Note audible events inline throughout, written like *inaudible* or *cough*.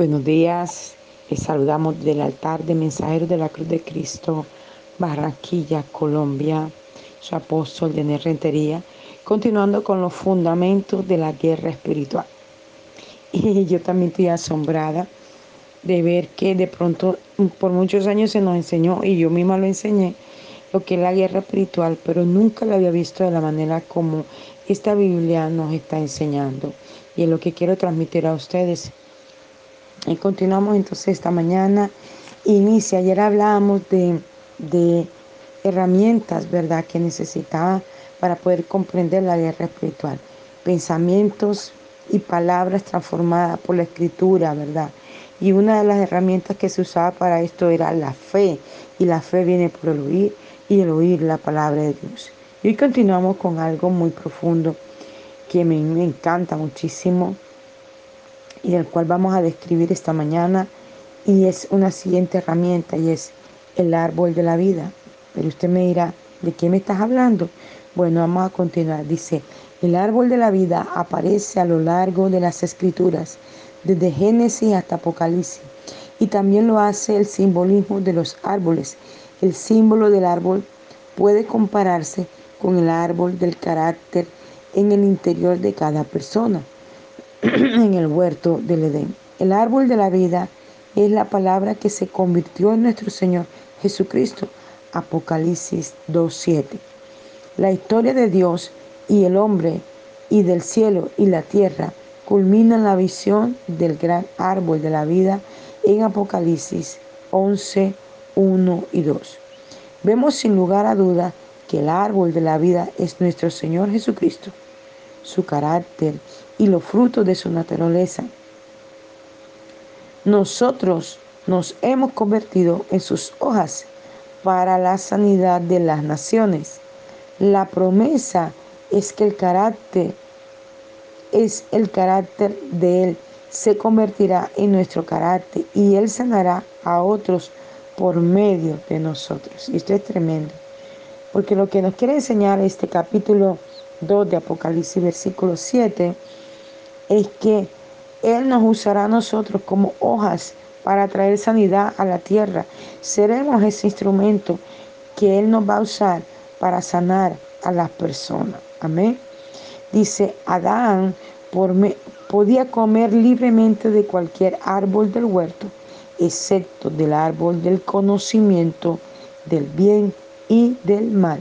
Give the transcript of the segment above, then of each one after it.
Buenos días, les saludamos del altar de mensajeros de la Cruz de Cristo, Barranquilla, Colombia, su apóstol de Rentería, continuando con los fundamentos de la guerra espiritual. *laughs* Y yo también estoy asombrada de ver que de pronto por muchos años se nos enseñó, y yo misma lo enseñé, lo que es la guerra espiritual, pero nunca lo había visto de la manera como esta Biblia nos está enseñando. Y es lo que quiero transmitir a ustedes. Y continuamos entonces esta mañana. Inicia, ayer hablábamos de, de herramientas, ¿verdad?, que necesitaba para poder comprender la guerra espiritual. Pensamientos y palabras transformadas por la escritura, ¿verdad? Y una de las herramientas que se usaba para esto era la fe. Y la fe viene por el oír y el oír la palabra de Dios. Y hoy continuamos con algo muy profundo que me, me encanta muchísimo y el cual vamos a describir esta mañana y es una siguiente herramienta y es el árbol de la vida. Pero usted me dirá, ¿de qué me estás hablando? Bueno, vamos a continuar. Dice, el árbol de la vida aparece a lo largo de las escrituras, desde Génesis hasta Apocalipsis. Y también lo hace el simbolismo de los árboles. El símbolo del árbol puede compararse con el árbol del carácter en el interior de cada persona. *clears throat* en el huerto del Edén. El árbol de la vida es la palabra que se convirtió en nuestro Señor Jesucristo. Apocalipsis 2.7. La historia de Dios y el hombre y del cielo y la tierra culmina en la visión del gran árbol de la vida en Apocalipsis 11, 1 y 2. Vemos sin lugar a duda que el árbol de la vida es nuestro Señor Jesucristo su carácter y los frutos de su naturaleza. Nosotros nos hemos convertido en sus hojas para la sanidad de las naciones. La promesa es que el carácter es el carácter de Él. Se convertirá en nuestro carácter y Él sanará a otros por medio de nosotros. Y esto es tremendo. Porque lo que nos quiere enseñar este capítulo 2 de Apocalipsis versículo 7 es que Él nos usará a nosotros como hojas para traer sanidad a la tierra. Seremos ese instrumento que Él nos va a usar para sanar a las personas. Amén. Dice, Adán podía comer libremente de cualquier árbol del huerto, excepto del árbol del conocimiento del bien y del mal.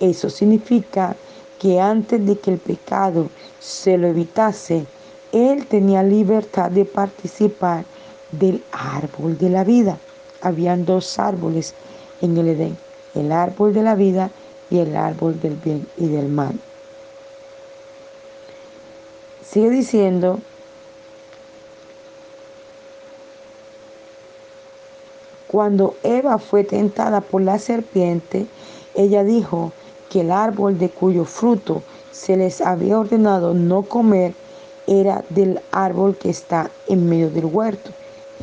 Eso significa que antes de que el pecado se lo evitase, él tenía libertad de participar del árbol de la vida. Habían dos árboles en el Edén, el árbol de la vida y el árbol del bien y del mal. Sigue diciendo, cuando Eva fue tentada por la serpiente, ella dijo, que el árbol de cuyo fruto se les había ordenado no comer era del árbol que está en medio del huerto.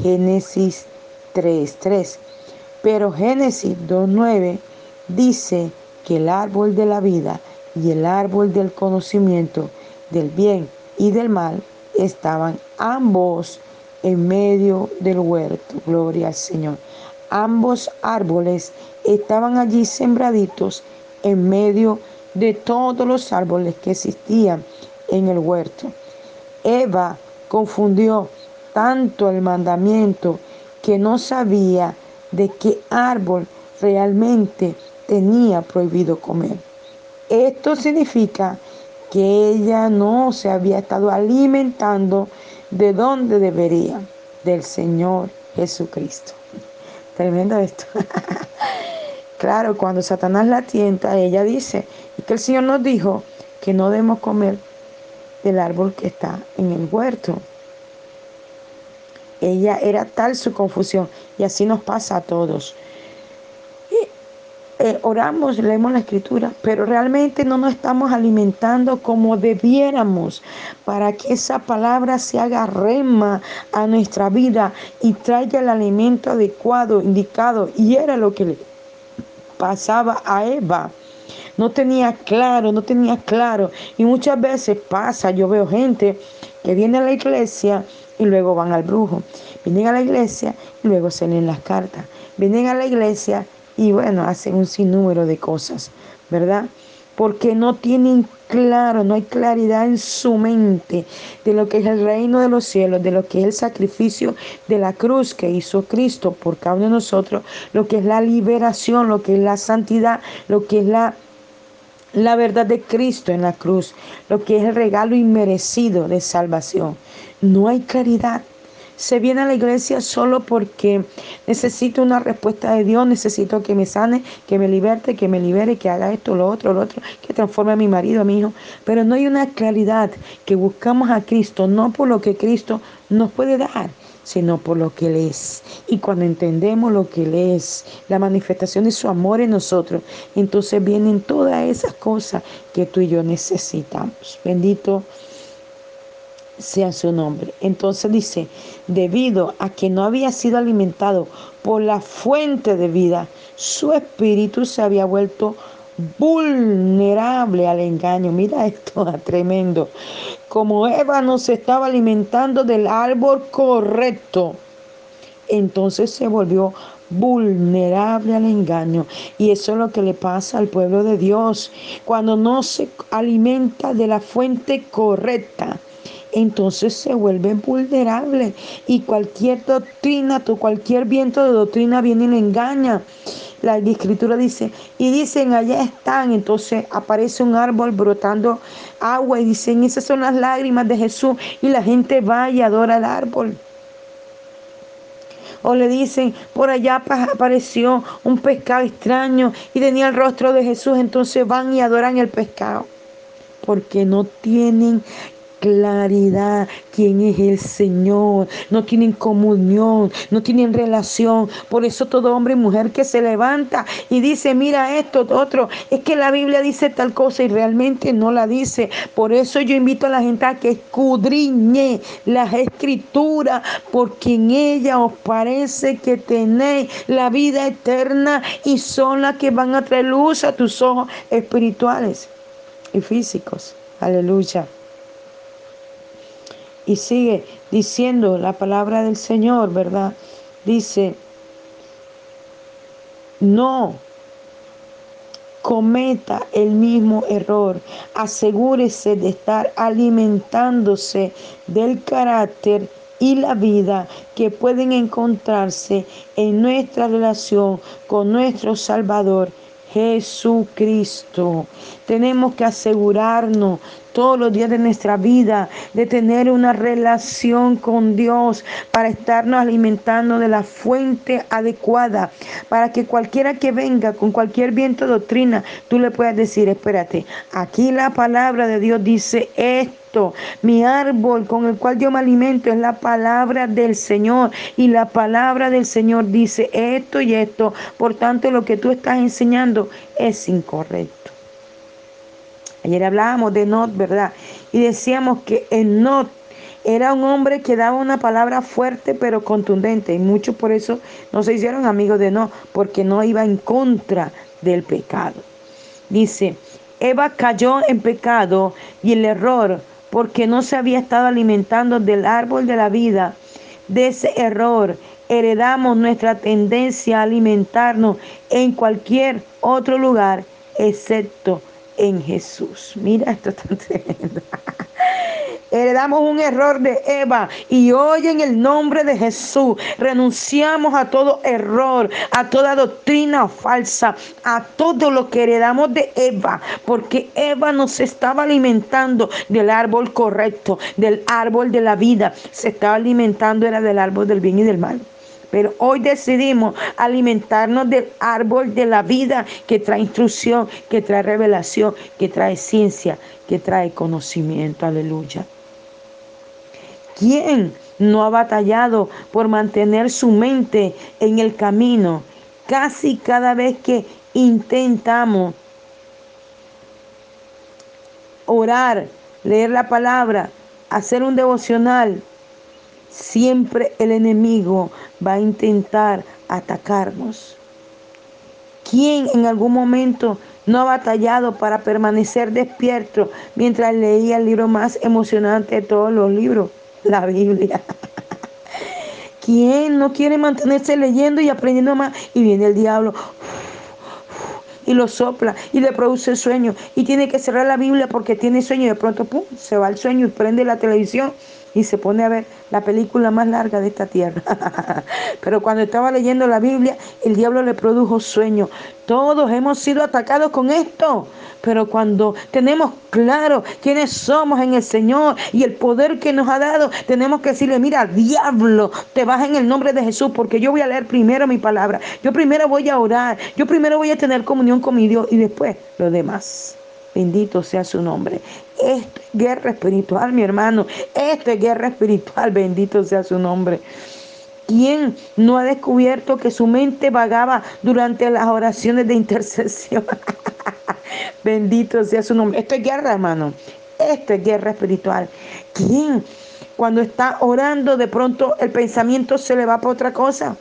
Génesis 3.3. Pero Génesis 2.9 dice que el árbol de la vida y el árbol del conocimiento del bien y del mal estaban ambos en medio del huerto. Gloria al Señor. Ambos árboles estaban allí sembraditos en medio de todos los árboles que existían en el huerto. Eva confundió tanto el mandamiento que no sabía de qué árbol realmente tenía prohibido comer. Esto significa que ella no se había estado alimentando de donde debería, del Señor Jesucristo. Tremendo esto. *laughs* Claro, cuando Satanás la tienta, ella dice, y que el Señor nos dijo que no debemos comer del árbol que está en el huerto. Ella era tal su confusión y así nos pasa a todos. Eh, oramos, leemos la escritura, pero realmente no nos estamos alimentando como debiéramos para que esa palabra se haga rema a nuestra vida y traiga el alimento adecuado, indicado. Y era lo que le pasaba a Eva. no tenía claro, no tenía claro. Y muchas veces pasa, yo veo gente que viene a la iglesia y luego van al brujo. Vienen a la iglesia y luego se leen las cartas. Vienen a la iglesia y bueno, hacen un sinnúmero de cosas, ¿verdad? Porque no tienen claro, no hay claridad en su mente de lo que es el reino de los cielos, de lo que es el sacrificio de la cruz que hizo Cristo por cada uno de nosotros, lo que es la liberación, lo que es la santidad, lo que es la la verdad de Cristo en la cruz, lo que es el regalo inmerecido de salvación. No hay claridad. Se viene a la iglesia solo porque necesito una respuesta de Dios, necesito que me sane, que me liberte, que me libere, que haga esto, lo otro, lo otro, que transforme a mi marido, a mi hijo. Pero no hay una claridad que buscamos a Cristo, no por lo que Cristo nos puede dar, sino por lo que Él es. Y cuando entendemos lo que Él es, la manifestación de su amor en nosotros, entonces vienen todas esas cosas que tú y yo necesitamos. Bendito sea su nombre. Entonces dice, debido a que no había sido alimentado por la fuente de vida, su espíritu se había vuelto vulnerable al engaño. Mira esto, *laughs* tremendo. Como Eva no se estaba alimentando del árbol correcto, entonces se volvió vulnerable al engaño. Y eso es lo que le pasa al pueblo de Dios. Cuando no se alimenta de la fuente correcta, entonces se vuelve vulnerable y cualquier doctrina, cualquier viento de doctrina viene y le engaña. La escritura dice, y dicen, allá están, entonces aparece un árbol brotando agua y dicen, esas son las lágrimas de Jesús y la gente va y adora al árbol. O le dicen, por allá apareció un pescado extraño y tenía el rostro de Jesús, entonces van y adoran el pescado porque no tienen claridad quién es el Señor, no tienen comunión, no tienen relación. Por eso todo hombre y mujer que se levanta y dice, mira esto, otro, es que la Biblia dice tal cosa y realmente no la dice. Por eso yo invito a la gente a que escudriñe las escrituras, porque en ella os parece que tenéis la vida eterna y son las que van a traer luz a tus ojos espirituales y físicos. Aleluya. Y sigue diciendo la palabra del Señor, ¿verdad? Dice, no cometa el mismo error. Asegúrese de estar alimentándose del carácter y la vida que pueden encontrarse en nuestra relación con nuestro Salvador Jesucristo. Tenemos que asegurarnos todos los días de nuestra vida de tener una relación con Dios para estarnos alimentando de la fuente adecuada, para que cualquiera que venga con cualquier viento de doctrina, tú le puedas decir, espérate, aquí la palabra de Dios dice esto. Mi árbol con el cual yo me alimento es la palabra del Señor. Y la palabra del Señor dice esto y esto. Por tanto, lo que tú estás enseñando es incorrecto. Ayer hablábamos de Not, ¿verdad? Y decíamos que Not era un hombre que daba una palabra fuerte pero contundente. Y muchos por eso no se hicieron amigos de Not, porque no iba en contra del pecado. Dice, Eva cayó en pecado y el error porque no se había estado alimentando del árbol de la vida. De ese error heredamos nuestra tendencia a alimentarnos en cualquier otro lugar excepto en Jesús. Mira, esto tan *laughs* tremendo. Heredamos un error de Eva y hoy en el nombre de Jesús renunciamos a todo error, a toda doctrina falsa, a todo lo que heredamos de Eva, porque Eva nos estaba alimentando del árbol correcto, del árbol de la vida, se estaba alimentando era del árbol del bien y del mal. Pero hoy decidimos alimentarnos del árbol de la vida que trae instrucción, que trae revelación, que trae ciencia, que trae conocimiento. Aleluya. ¿Quién no ha batallado por mantener su mente en el camino? Casi cada vez que intentamos orar, leer la palabra, hacer un devocional, Siempre el enemigo va a intentar atacarnos. ¿Quién en algún momento no ha batallado para permanecer despierto mientras leía el libro más emocionante de todos los libros, la Biblia. *laughs* ¿Quién no quiere mantenerse leyendo y aprendiendo más? Y viene el diablo y lo sopla y le produce sueño y tiene que cerrar la Biblia porque tiene sueño y de pronto pum, se va el sueño y prende la televisión y se pone a ver la película más larga de esta tierra. *laughs* Pero cuando estaba leyendo la Biblia, el diablo le produjo sueño. Todos hemos sido atacados con esto. Pero cuando tenemos claro quiénes somos en el Señor y el poder que nos ha dado, tenemos que decirle, mira, diablo, te vas en el nombre de Jesús, porque yo voy a leer primero mi palabra. Yo primero voy a orar. Yo primero voy a tener comunión con mi Dios y después lo demás. Bendito sea su nombre. Esto es guerra espiritual, mi hermano. Esto es guerra espiritual. Bendito sea su nombre. ¿Quién no ha descubierto que su mente vagaba durante las oraciones de intercesión? *laughs* Bendito sea su nombre. Esto es guerra, hermano. Esto es guerra espiritual. ¿Quién cuando está orando de pronto el pensamiento se le va para otra cosa?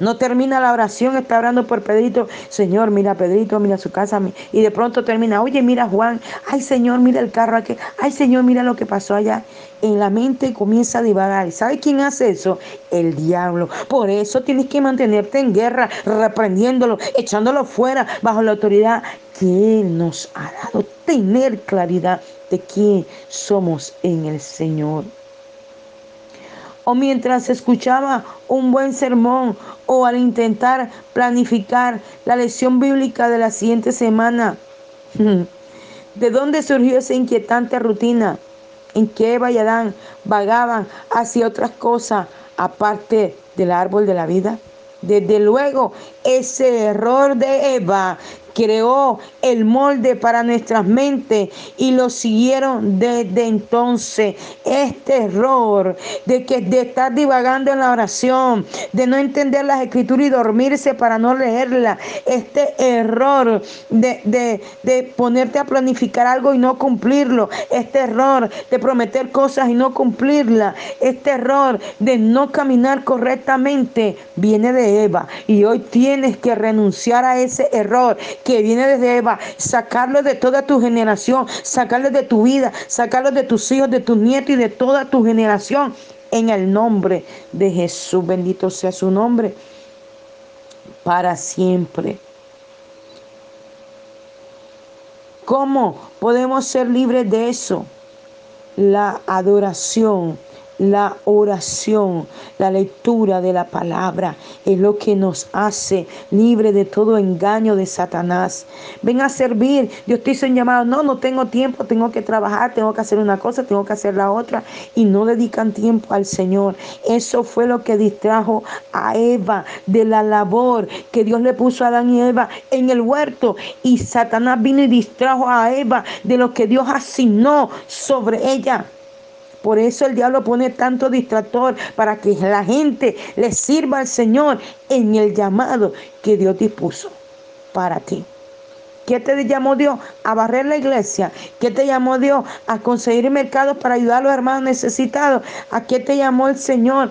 No termina la oración, está orando por Pedrito. Señor, mira Pedrito, mira su casa. Y de pronto termina, oye, mira Juan. Ay, Señor, mira el carro aquí. Ay, Señor, mira lo que pasó allá. En la mente comienza a divagar. ¿Sabe quién hace eso? El diablo. Por eso tienes que mantenerte en guerra, reprendiéndolo, echándolo fuera bajo la autoridad que Él nos ha dado. Tener claridad de quién somos en el Señor o mientras escuchaba un buen sermón o al intentar planificar la lección bíblica de la siguiente semana. *laughs* ¿De dónde surgió esa inquietante rutina en que Eva y Adán vagaban hacia otras cosas aparte del árbol de la vida? Desde luego, ese error de Eva creó el molde para nuestras mentes y lo siguieron desde entonces. Este error de que de estar divagando en la oración, de no entender las escrituras y dormirse para no leerla, este error de, de, de ponerte a planificar algo y no cumplirlo, este error de prometer cosas y no cumplirla, este error de no caminar correctamente, viene de Eva. Y hoy tienes que renunciar a ese error que viene desde Eva, sacarlo de toda tu generación, sacarlo de tu vida, sacarlo de tus hijos, de tus nietos y de toda tu generación. En el nombre de Jesús, bendito sea su nombre, para siempre. ¿Cómo podemos ser libres de eso? La adoración la oración, la lectura de la palabra es lo que nos hace libre de todo engaño de Satanás. Ven a servir. Dios te hizo un llamado. No, no tengo tiempo, tengo que trabajar, tengo que hacer una cosa, tengo que hacer la otra. Y no dedican tiempo al Señor. Eso fue lo que distrajo a Eva de la labor que Dios le puso a Adán y Eva en el huerto. Y Satanás vino y distrajo a Eva de lo que Dios asignó sobre ella. Por eso el diablo pone tanto distractor para que la gente le sirva al Señor en el llamado que Dios dispuso para ti. ¿Qué te llamó Dios? A barrer la iglesia. ¿Qué te llamó Dios? A conseguir mercados para ayudar a los hermanos necesitados. ¿A qué te llamó el Señor?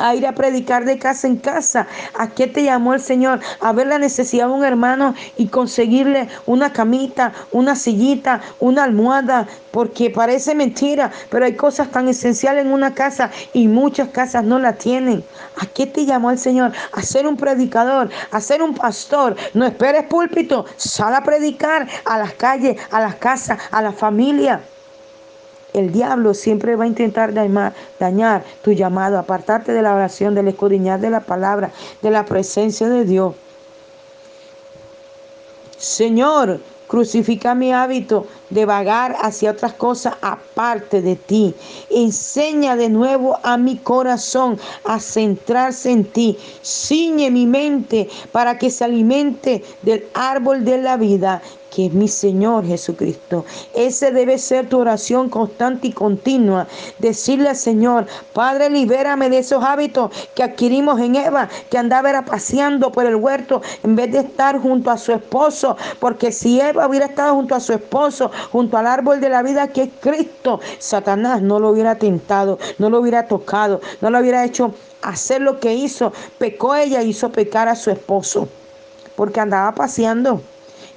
A ir a predicar de casa en casa. ¿A qué te llamó el Señor? A ver la necesidad de un hermano y conseguirle una camita, una sillita, una almohada, porque parece mentira, pero hay cosas tan esenciales en una casa y muchas casas no la tienen. ¿A qué te llamó el Señor? A ser un predicador, a ser un pastor. No esperes púlpito, sal a predicar a las calles, a las casas, a la familia. El diablo siempre va a intentar dañar, tu llamado, apartarte de la oración, del escudriñar de la palabra, de la presencia de Dios. Señor, crucifica mi hábito de vagar hacia otras cosas aparte de ti. Enseña de nuevo a mi corazón a centrarse en ti. Ciñe mi mente para que se alimente del árbol de la vida que es mi Señor Jesucristo. Ese debe ser tu oración constante y continua. Decirle al Señor, Padre, libérame de esos hábitos que adquirimos en Eva, que andaba era paseando por el huerto en vez de estar junto a su esposo. Porque si Eva hubiera estado junto a su esposo, junto al árbol de la vida que es Cristo, Satanás no lo hubiera tentado, no lo hubiera tocado, no lo hubiera hecho hacer lo que hizo. Pecó ella, hizo pecar a su esposo. porque andaba paseando.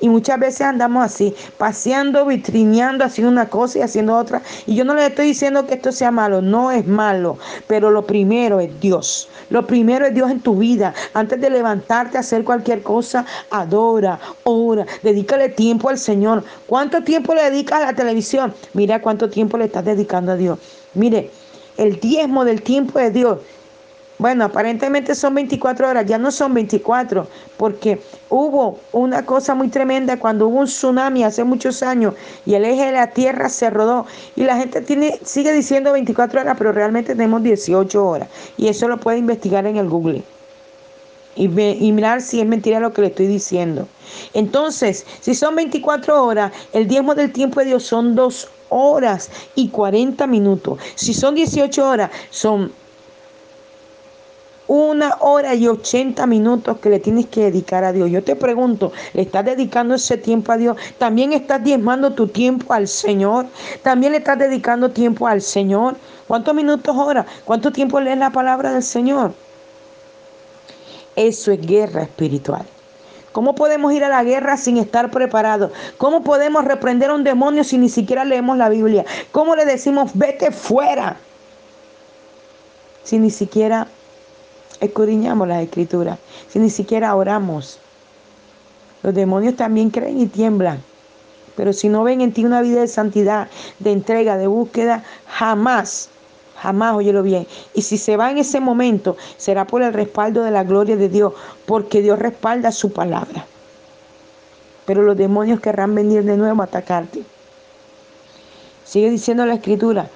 Y muchas veces andamos así, paseando, vitrineando, haciendo una cosa y haciendo otra. Y yo no le estoy diciendo que esto sea malo, no es malo. Pero lo primero es Dios. Lo primero es Dios en tu vida. Antes de levantarte a hacer cualquier cosa, adora, ora, dedícale tiempo al Señor. ¿Cuánto tiempo le dedicas a la televisión? Mira cuánto tiempo le estás dedicando a Dios. Mire, el diezmo del tiempo de Dios bueno, aparentemente son 24 horas, ya no son 24, porque hubo una cosa muy tremenda cuando hubo un tsunami hace muchos años y el eje de la Tierra se rodó y la gente tiene, sigue diciendo 24 horas, pero realmente tenemos 18 horas y eso lo puede investigar en el Google. Y, y, mirar si es mentira lo que le estoy diciendo. Entonces, si son 24 horas, el diezmo del tiempo de Dios son 2 horas y 40 minutos. Si son 18 horas, son una hora y ochenta minutos que le tienes que dedicar a Dios. Yo te pregunto, ¿le estás dedicando ese tiempo a Dios? ¿También estás diezmando tu tiempo al Señor? ¿También le estás dedicando tiempo al Señor? ¿Cuántos minutos hora? ¿Cuánto tiempo lees la palabra del Señor? Eso es guerra espiritual. ¿Cómo podemos ir a la guerra sin estar preparados? ¿Cómo podemos reprender a un demonio si ni siquiera leemos la Biblia? ¿Cómo le decimos, vete fuera? Si ni siquiera escudriñamos las escrituras, si ni siquiera oramos. Los demonios también creen y tiemblan. Pero si no ven en ti una vida de santidad, de entrega, de búsqueda, jamás, jamás, óyelo bien. Y si se va en ese momento, será por el respaldo de la gloria de Dios, porque Dios respalda su palabra. Pero los demonios querrán venir de nuevo a atacarte. Sigue diciendo la escritura,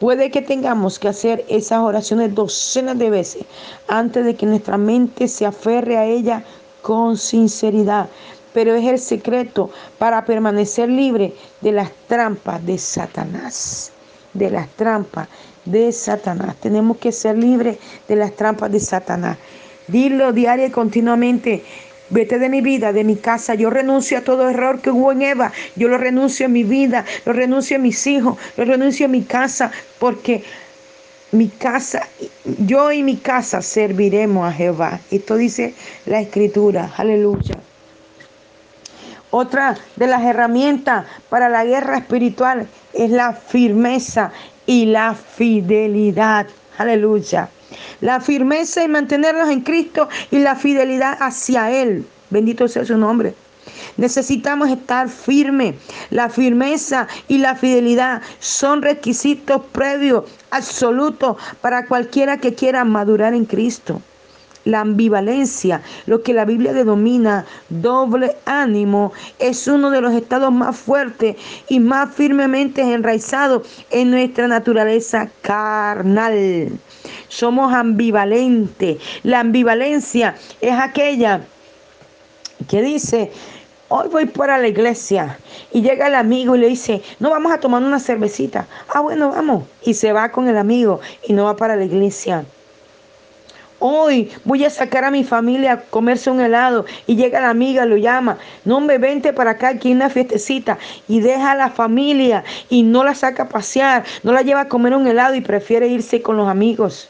Puede que tengamos que hacer esas oraciones docenas de veces antes de que nuestra mente se aferre a ella con sinceridad. Pero es el secreto para permanecer libre de las trampas de Satanás. De las trampas de Satanás. Tenemos que ser libres de las trampas de Satanás. Dilo diario y continuamente. Vete de mi vida, de mi casa. Yo renuncio a todo error que hubo en Eva. Yo lo renuncio en mi vida, lo renuncio a mis hijos, lo renuncio a mi casa, porque mi casa, yo y mi casa serviremos a Jehová. Esto dice la escritura. Aleluya. Otra de las herramientas para la guerra espiritual es la firmeza y la fidelidad. Aleluya. La firmeza y mantenernos en Cristo y la fidelidad hacia Él. Bendito sea su nombre. Necesitamos estar firmes. La firmeza y la fidelidad son requisitos previos, absolutos, para cualquiera que quiera madurar en Cristo. La ambivalencia, lo que la Biblia denomina doble ánimo, es uno de los estados más fuertes y más firmemente enraizados en nuestra naturaleza carnal. Somos ambivalentes. La ambivalencia es aquella que dice, hoy voy para la iglesia y llega el amigo y le dice, no vamos a tomar una cervecita. Ah, bueno, vamos. Y se va con el amigo y no va para la iglesia. Hoy voy a sacar a mi familia a comerse un helado. Y llega la amiga, lo llama, no me vente para acá, aquí hay una fiestecita. Y deja a la familia y no la saca a pasear, no la lleva a comer un helado y prefiere irse con los amigos.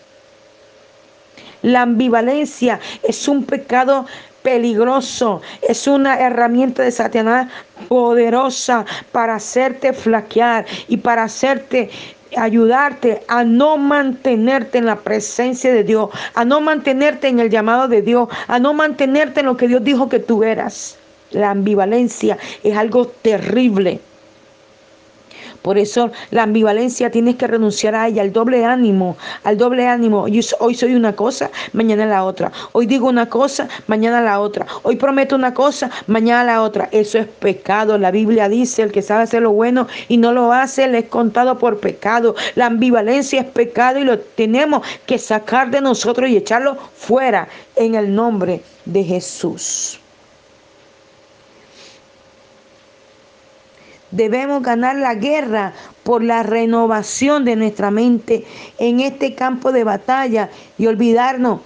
La ambivalencia es un pecado peligroso, es una herramienta de Satanás poderosa para hacerte flaquear y para hacerte ayudarte a no mantenerte en la presencia de Dios, a no mantenerte en el llamado de Dios, a no mantenerte en lo que Dios dijo que tú eras. La ambivalencia es algo terrible. Por eso la ambivalencia tienes que renunciar a ella, al doble ánimo, al doble ánimo. hoy soy una cosa, mañana la otra. Hoy digo una cosa, mañana la otra. Hoy prometo una cosa, mañana la otra. Eso es pecado. La Biblia dice, el que sabe hacer lo bueno y no lo hace, le es contado por pecado. La ambivalencia es pecado y lo tenemos que sacar de nosotros y echarlo fuera en el nombre de Jesús. Debemos ganar la guerra por la renovación de nuestra mente en este campo de batalla y olvidarnos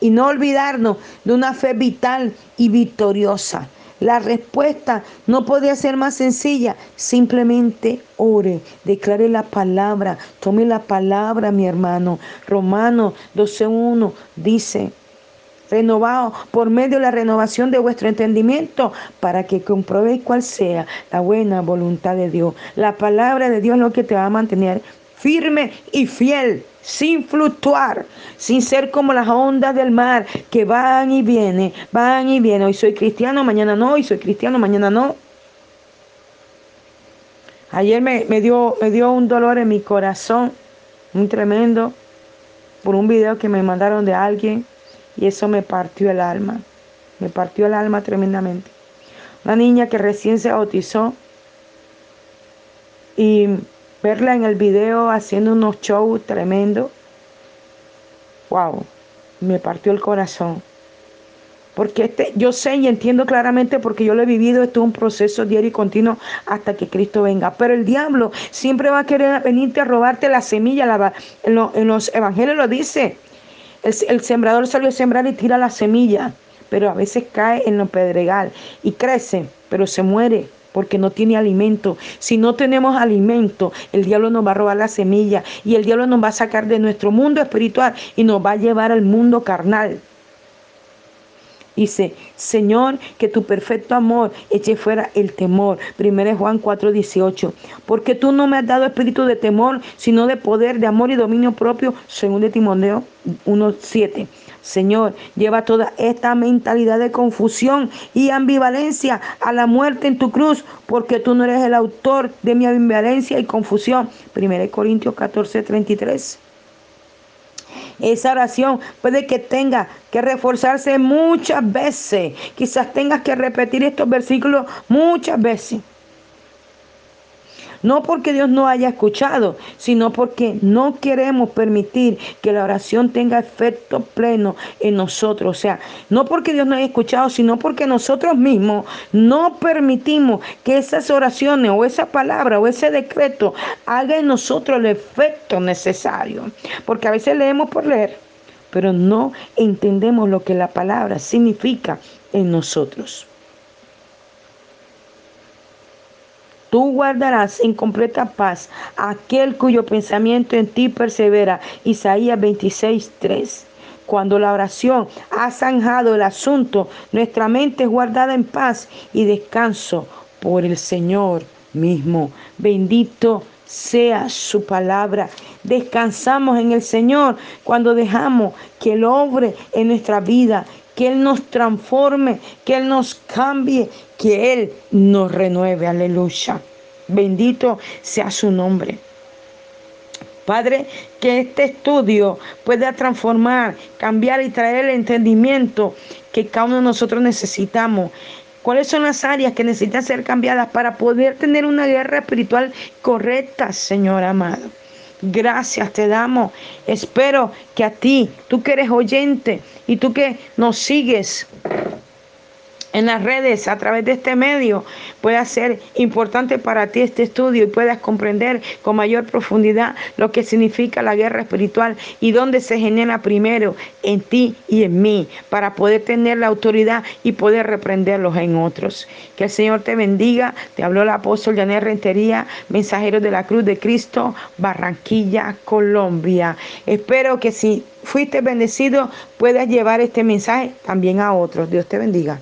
y no olvidarnos de una fe vital y victoriosa. La respuesta no podía ser más sencilla. Simplemente ore, declare la palabra, tome la palabra, mi hermano. Romano 12.1 dice, renovado por medio de la renovación de vuestro entendimiento para que comprobéis cuál sea la buena voluntad de Dios. La palabra de Dios es lo que te va a mantener firme y fiel, sin fluctuar, sin ser como las ondas del mar que van y vienen, van y vienen. Hoy soy cristiano, mañana no, hoy soy cristiano, mañana no. Ayer me, me, dio, me dio un dolor en mi corazón, muy tremendo, por un video que me mandaron de alguien y eso me partió el alma, me partió el alma tremendamente. Una niña que recién se bautizó y verla en el video haciendo unos shows tremendos, wow, me partió el corazón. Porque este, yo sé y entiendo claramente porque yo lo he vivido, esto es un proceso diario y continuo hasta que Cristo venga. Pero el diablo siempre va a querer venirte a robarte la semilla. La, en, en, los evangelios lo dice. El, sembrador salió a sembrar y tira la semilla, pero a veces cae en lo pedregal y crece, pero se muere porque no tiene alimento. Si no tenemos alimento, el diablo nos va a robar la semilla y el diablo nos va a sacar de nuestro mundo espiritual y nos va a llevar al mundo carnal. Dice, Señor, que tu perfecto amor eche fuera el temor. 1 Juan 4, 18. Porque tú no me has dado espíritu de temor, sino de poder, de amor y dominio propio, según de Timoteo 1, 7. Señor, lleva toda esta mentalidad de confusión y ambivalencia a la muerte en tu cruz, porque tú no eres el autor de mi ambivalencia y confusión. 1 Corintios 14, 33. Esa oración puede que tenga que reforzarse muchas veces. Quizás tengas que repetir estos versículos muchas veces. No porque Dios no haya escuchado, sino porque no queremos permitir que la oración tenga efecto pleno en nosotros. O sea, no porque Dios no haya escuchado, sino porque nosotros mismos no permitimos que esas oraciones o esa palabra o ese decreto haga en nosotros el efecto necesario. Porque a veces leemos por leer, pero no entendemos lo que la palabra significa en nosotros. Tú guardarás en completa paz aquel cuyo pensamiento en ti persevera. Isaías 26, 3. Cuando la oración ha zanjado el asunto, nuestra mente es guardada en paz y descanso por el Señor mismo. Bendito sea su palabra. Descansamos en el Señor cuando dejamos que Él obre en nuestra vida, que Él nos transforme, que Él nos cambie, que Él nos renueve. Aleluya. Bendito sea su nombre. Padre, que este estudio pueda transformar, cambiar y traer el entendimiento que cada uno de nosotros necesitamos. ¿Cuáles son las áreas que necesitan ser cambiadas para poder tener una guerra espiritual correcta, Señor amado? Gracias te damos. Espero que a ti, tú que eres oyente y tú que nos sigues, en las redes a través de este medio pueda ser importante para ti este estudio y puedas comprender con mayor profundidad lo que significa la guerra espiritual y dónde se genera primero en ti y en mí para poder tener la autoridad y poder reprenderlos en otros. Que el Señor te bendiga. Te habló el apóstol Janet Rentería, mensajero de la Cruz de Cristo, Barranquilla, Colombia. Espero que si fuiste bendecido puedas llevar este mensaje también a otros. Dios te bendiga.